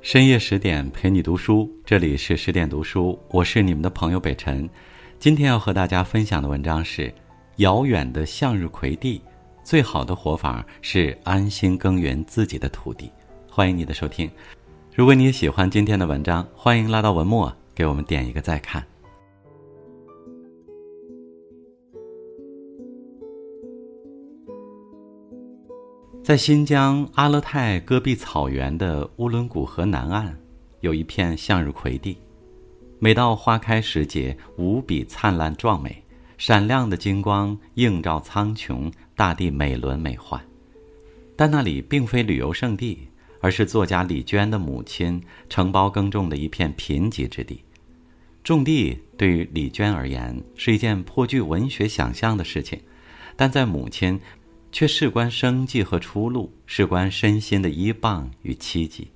深夜十点陪你读书，这里是十点读书，我是你们的朋友北辰。今天要和大家分享的文章是《遥远的向日葵地》，最好的活法是安心耕耘自己的土地。欢迎你的收听。如果你喜欢今天的文章，欢迎拉到文末给我们点一个再看。在新疆阿勒泰戈壁草原的乌伦古河南岸，有一片向日葵地。每到花开时节，无比灿烂壮美，闪亮的金光映照苍穹，大地美轮美奂。但那里并非旅游胜地，而是作家李娟的母亲承包耕种的一片贫瘠之地。种地对于李娟而言是一件颇具文学想象的事情，但在母亲。却事关生计和出路，事关身心的依傍与期冀。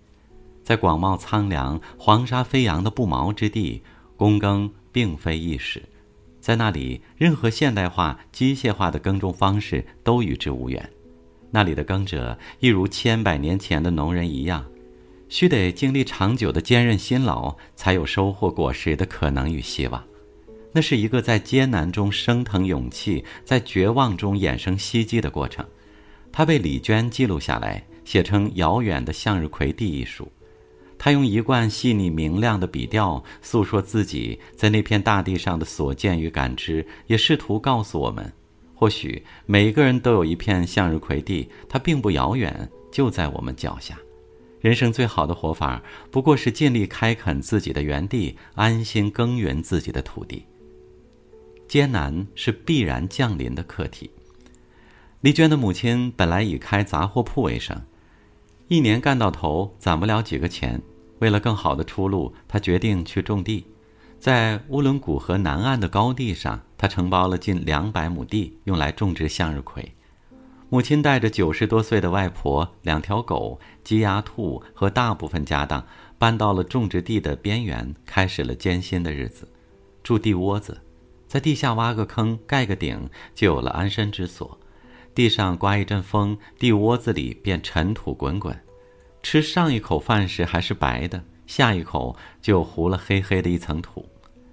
在广袤苍凉、黄沙飞扬的不毛之地，躬耕并非易事。在那里，任何现代化、机械化的耕种方式都与之无缘。那里的耕者，一如千百年前的农人一样，须得经历长久的坚韧辛劳，才有收获果实的可能与希望。那是一个在艰难中升腾勇气，在绝望中衍生希冀的过程。他被李娟记录下来，写成《遥远的向日葵地》一书。他用一贯细腻明亮的笔调诉说自己在那片大地上的所见与感知，也试图告诉我们：或许每个人都有一片向日葵地，它并不遥远，就在我们脚下。人生最好的活法，不过是尽力开垦自己的园地，安心耕耘自己的土地。艰难是必然降临的课题。丽娟的母亲本来以开杂货铺为生，一年干到头攒不了几个钱。为了更好的出路，她决定去种地。在乌伦古河南岸的高地上，她承包了近两百亩地，用来种植向日葵。母亲带着九十多岁的外婆、两条狗、鸡鸭兔和大部分家当，搬到了种植地的边缘，开始了艰辛的日子，住地窝子。在地下挖个坑，盖个顶，就有了安身之所。地上刮一阵风，地窝子里便尘土滚滚。吃上一口饭时还是白的，下一口就糊了黑黑的一层土。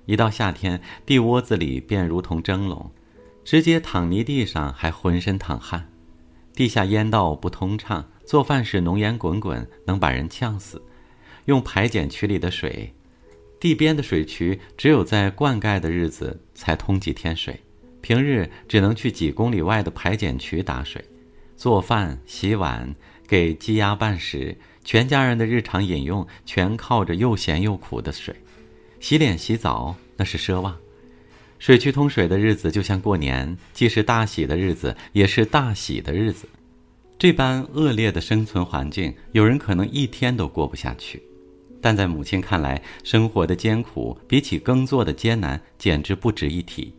一到夏天，地窝子里便如同蒸笼，直接躺泥地上还浑身淌汗。地下烟道不通畅，做饭时浓烟滚滚，能把人呛死。用排碱渠里的水。地边的水渠只有在灌溉的日子才通几天水，平日只能去几公里外的排碱渠打水。做饭、洗碗、给鸡鸭拌食，全家人的日常饮用全靠着又咸又苦的水。洗脸、洗澡那是奢望。水渠通水的日子就像过年，既是大喜的日子，也是大喜的日子。这般恶劣的生存环境，有人可能一天都过不下去。但在母亲看来，生活的艰苦比起耕作的艰难，简直不值一提。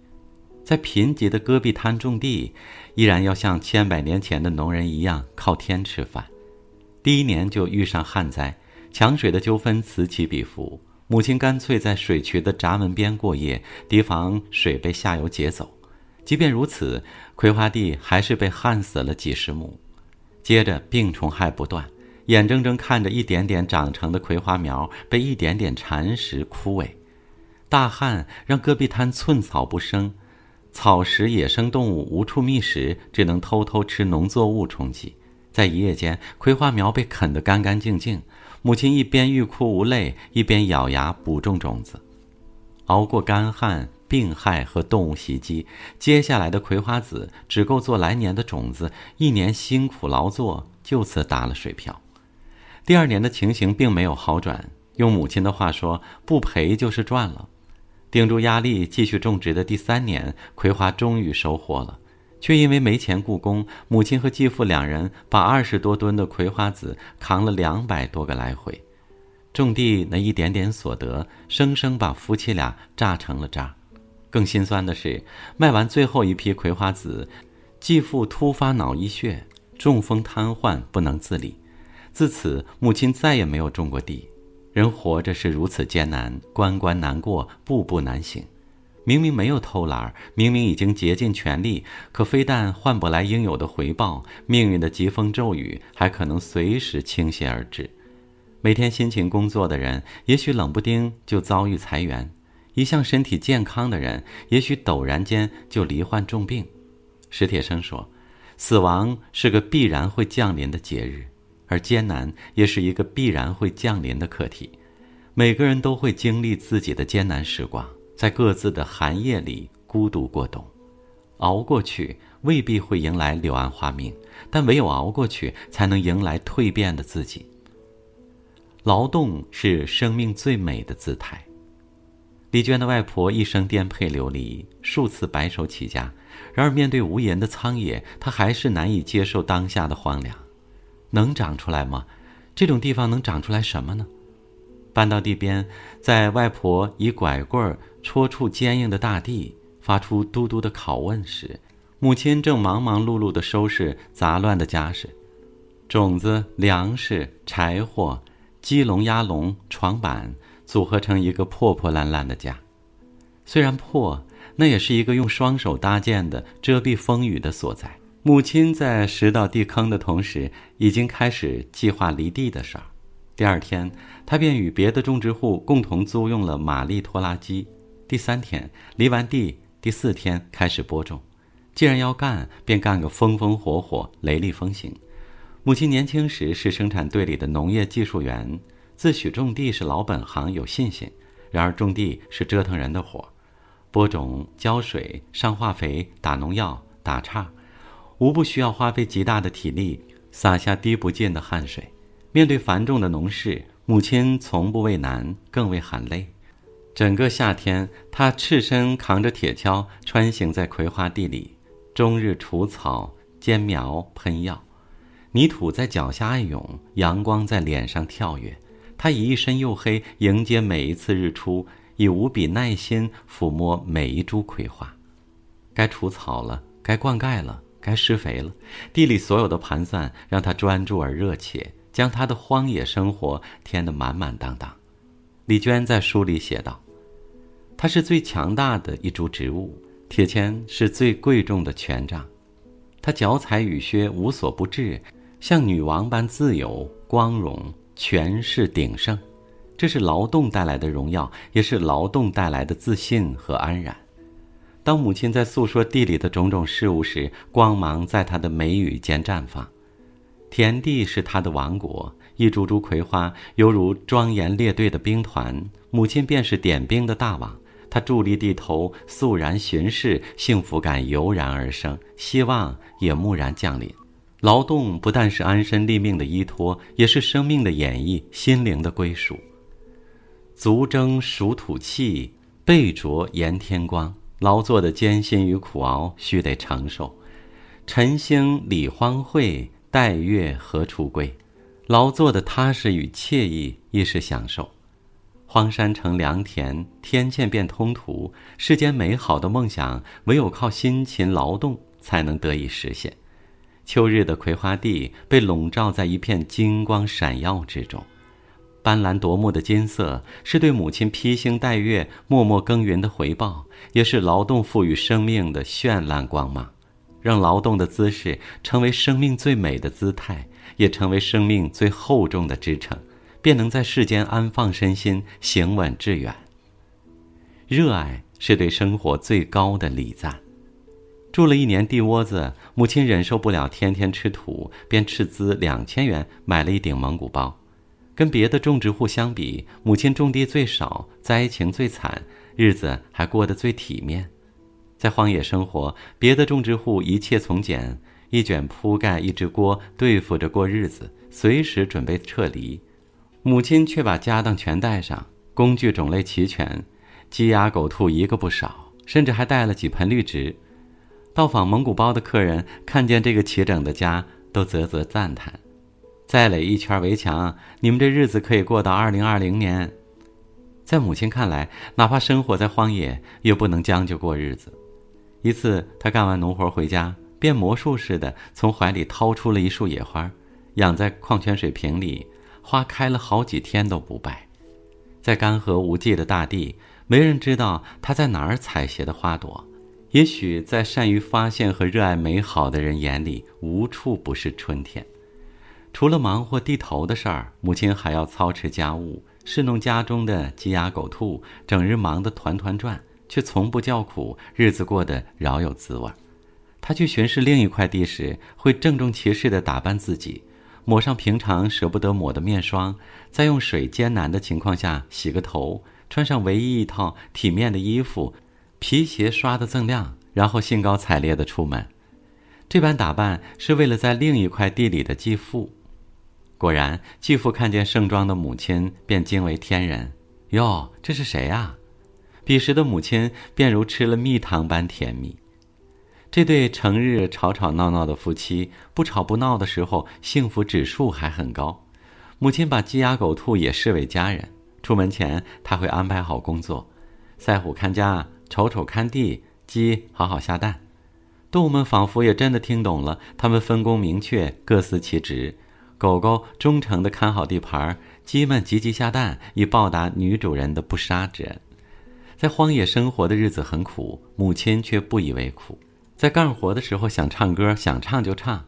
在贫瘠的戈壁滩种地，依然要像千百年前的农人一样靠天吃饭。第一年就遇上旱灾，抢水的纠纷此起彼伏。母亲干脆在水渠的闸门边过夜，提防水被下游截走。即便如此，葵花地还是被旱死了几十亩。接着病虫害不断。眼睁睁看着一点点长成的葵花苗被一点点蚕食枯萎，大旱让戈壁滩寸草不生，草食野生动物无处觅食，只能偷偷吃农作物充饥。在一夜间，葵花苗被啃得干干净净。母亲一边欲哭无泪，一边咬牙补种种子。熬过干旱、病害和动物袭击，接下来的葵花籽只够做来年的种子。一年辛苦劳作就此打了水漂。第二年的情形并没有好转，用母亲的话说，不赔就是赚了。顶住压力继续种植的第三年，葵花终于收获了，却因为没钱雇工，母亲和继父两人把二十多吨的葵花籽扛了两百多个来回。种地那一点点所得，生生把夫妻俩榨成了渣。更心酸的是，卖完最后一批葵花籽，继父突发脑溢血，中风瘫痪，不能自理。自此，母亲再也没有种过地。人活着是如此艰难，关关难过，步步难行。明明没有偷懒，明明已经竭尽全力，可非但换不来应有的回报，命运的疾风骤雨还可能随时倾泻而至。每天辛勤工作的人，也许冷不丁就遭遇裁员；一向身体健康的人，也许陡然间就罹患重病。史铁生说：“死亡是个必然会降临的节日，而艰难也是一个必然会降临的课题。每个人都会经历自己的艰难时光，在各自的寒夜里孤独过冬，熬过去未必会迎来柳暗花明，但唯有熬过去，才能迎来蜕变的自己。”劳动是生命最美的姿态。李娟的外婆一生颠沛流离，数次白手起家，然而面对无垠的苍野，她还是难以接受当下的荒凉。能长出来吗？这种地方能长出来什么呢？搬到地边，在外婆以拐棍儿戳触坚硬的大地，发出嘟嘟的拷问时，母亲正忙忙碌碌地收拾杂乱的家事，种子、粮食、柴火。鸡笼、鸭笼、床板组合成一个破破烂烂的家，虽然破，那也是一个用双手搭建的遮蔽风雨的所在。母亲在拾到地坑的同时，已经开始计划犁地的事儿。第二天，他便与别的种植户共同租用了马力拖拉机。第三天犁完地，第四天开始播种。既然要干，便干个风风火火、雷厉风行。母亲年轻时是生产队里的农业技术员，自诩种地是老本行，有信心。然而种地是折腾人的活，播种、浇水、上化肥、打农药、打岔，无不需要花费极大的体力，洒下滴不尽的汗水。面对繁重的农事，母亲从不畏难，更未喊累。整个夏天，她赤身扛着铁锹，穿行在葵花地里，终日除草、兼苗、喷药。泥土在脚下暗涌，阳光在脸上跳跃。她以一身黝黑迎接每一次日出，以无比耐心抚摸每一株葵花。该除草了，该灌溉了，该施肥了。地里所有的盘算让他专注而热切，将他的荒野生活填得满满当当。李娟在书里写道：“它是最强大的一株植物，铁钳是最贵重的权杖，它脚踩雨靴无所不至。”像女王般自由、光荣、权势鼎盛，这是劳动带来的荣耀，也是劳动带来的自信和安然。当母亲在诉说地里的种种事物时，光芒在她的眉宇间绽放。田地是她的王国，一株株葵花犹如庄严列队的兵团，母亲便是点兵的大王。她伫立地头，肃然巡视，幸福感油然而生，希望也蓦然降临。劳动不但是安身立命的依托，也是生命的演绎，心灵的归属。足蒸暑土气，背灼炎天光，劳作的艰辛与苦熬，须得承受。晨兴理荒秽，待月何处归？劳作的踏实与惬意，亦是享受。荒山成良田，天堑变通途，世间美好的梦想，唯有靠辛勤劳动，才能得以实现。秋日的葵花地被笼罩在一片金光闪耀之中，斑斓夺目的金色是对母亲披星戴月、默默耕耘的回报，也是劳动赋予生命的绚烂光芒。让劳动的姿势成为生命最美的姿态，也成为生命最厚重的支撑，便能在世间安放身心，行稳致远。热爱是对生活最高的礼赞。住了一年地窝子，母亲忍受不了天天吃土，便斥资两千元买了一顶蒙古包。跟别的种植户相比，母亲种地最少，灾情最惨，日子还过得最体面。在荒野生活，别的种植户一切从简，一卷铺盖，一只锅，对付着过日子，随时准备撤离。母亲却把家当全带上，工具种类齐全，鸡鸭狗兔一个不少，甚至还带了几盆绿植。到访蒙古包的客人看见这个齐整的家，都啧啧赞叹：“再垒一圈围墙，你们这日子可以过到二零二零年。”在母亲看来，哪怕生活在荒野，也不能将就过日子。一次，他干完农活回家，变魔术似的从怀里掏出了一束野花，养在矿泉水瓶里，花开了好几天都不败。在干涸无际的大地，没人知道他在哪儿采撷的花朵。也许在善于发现和热爱美好的人眼里，无处不是春天。除了忙活地头的事儿，母亲还要操持家务，侍弄家中的鸡鸭狗兔，整日忙得团团转，却从不叫苦，日子过得饶有滋味。他去巡视另一块地时，会郑重其事地打扮自己，抹上平常舍不得抹的面霜，在用水艰难的情况下洗个头，穿上唯一一套体面的衣服，皮鞋刷得锃亮，然后兴高采烈地出门。这般打扮是为了在另一块地里的继父。果然，继父看见盛装的母亲，便惊为天人：“哟，这是谁呀？”彼时的母亲便如吃了蜜糖般甜蜜。这对成日吵吵闹闹的夫妻，不吵不闹的时候，幸福指数还很高。母亲把鸡鸭狗兔也视为家人。出门前，他会安排好工作：赛虎看家，丑丑看地，鸡好好下蛋。动物们仿佛也真的听懂了，他们分工明确，各司其职。狗狗忠诚地看好地盘，鸡们积极下蛋，以报答女主人的不杀之恩。在荒野生活的日子很苦，母亲却不以为苦。在干活的时候想唱歌，想唱就唱，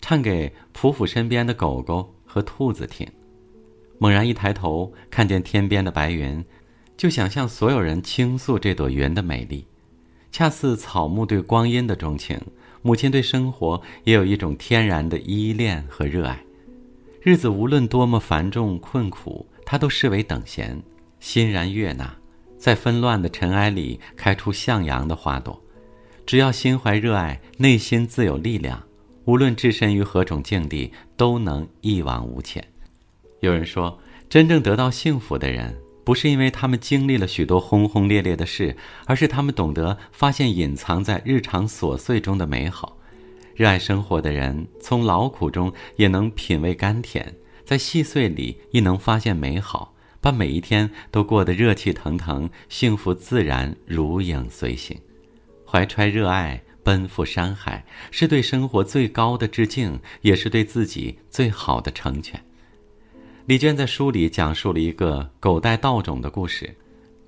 唱给匍匐身边的狗狗和兔子听。猛然一抬头，看见天边的白云，就想向所有人倾诉这朵云的美丽。恰似草木对光阴的钟情，母亲对生活也有一种天然的依恋和热爱。日子无论多么繁重困苦，他都视为等闲，欣然悦纳，在纷乱的尘埃里开出向阳的花朵。只要心怀热爱，内心自有力量，无论置身于何种境地，都能一往无前。有人说，真正得到幸福的人，不是因为他们经历了许多轰轰烈烈的事，而是他们懂得发现隐藏在日常琐碎中的美好。热爱生活的人，从劳苦中也能品味甘甜，在细碎里亦能发现美好，把每一天都过得热气腾腾，幸福自然如影随形。怀揣热爱奔赴山海，是对生活最高的致敬，也是对自己最好的成全。李娟在书里讲述了一个狗带稻种的故事。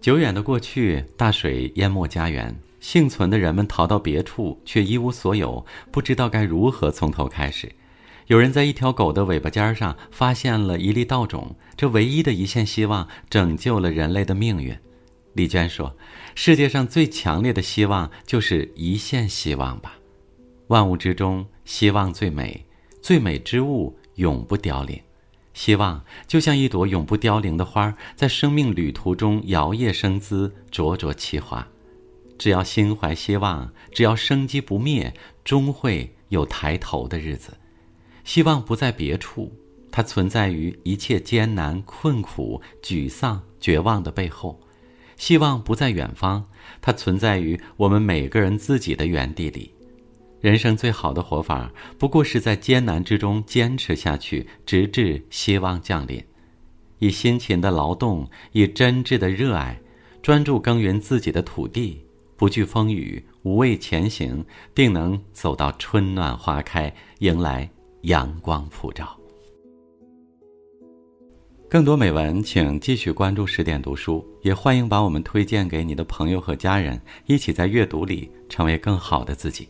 久远的过去，大水淹没家园，幸存的人们逃到别处，却一无所有，不知道该如何从头开始。有人在一条狗的尾巴尖上发现了一粒稻种，这唯一的一线希望，拯救了人类的命运。李娟说：“世界上最强烈的希望就是一线希望吧。万物之中，希望最美，最美之物永不凋零。希望就像一朵永不凋零的花，在生命旅途中摇曳生姿，灼灼其华。只要心怀希望，只要生机不灭，终会有抬头的日子。希望不在别处，它存在于一切艰难困苦、沮丧绝望的背后。”希望不在远方，它存在于我们每个人自己的原地里。人生最好的活法，不过是在艰难之中坚持下去，直至希望降临。以辛勤的劳动，以真挚的热爱，专注耕耘自己的土地，不惧风雨，无畏前行，定能走到春暖花开，迎来阳光普照。更多美文，请继续关注十点读书，也欢迎把我们推荐给你的朋友和家人，一起在阅读里成为更好的自己。